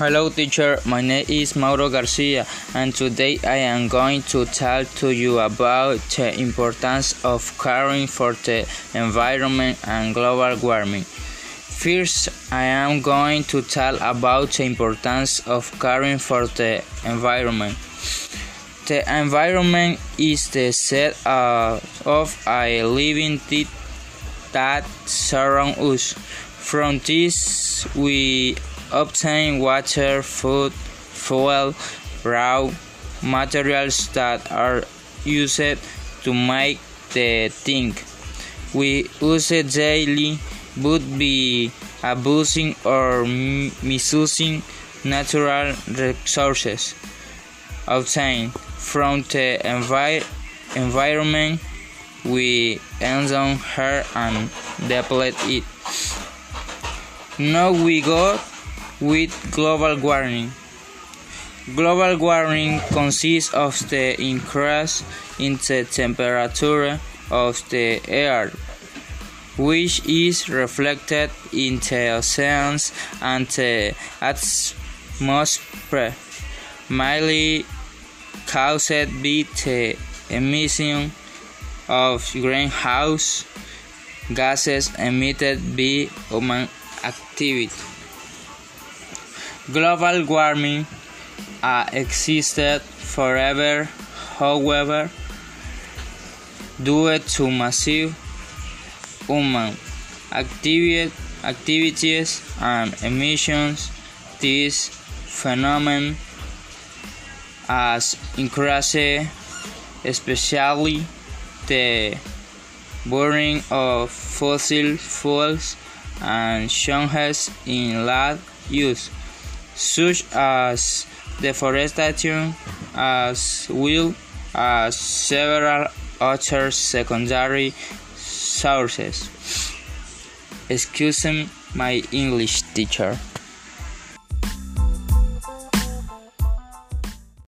Hello teacher, my name is Mauro Garcia and today I am going to talk to you about the importance of caring for the environment and global warming. First, I am going to talk about the importance of caring for the environment. The environment is the set uh, of a living thing that surrounds us. From this, we obtain water, food, fuel, raw materials that are used to make the thing we use daily would be abusing or misusing natural resources obtained from the envi environment we enjoy her and deplete it. Now we go with global warming. Global warming consists of the increase in the temperature of the air, which is reflected in the oceans and the atmosphere, mainly caused by the emission of greenhouse gases emitted by human activity. Global warming has existed forever, however, due to massive human activities and emissions, this phenomenon has increased, especially the burning of fossil fuels and changes in land use such as deforestation, as well as several other secondary sources. Excuse my English teacher.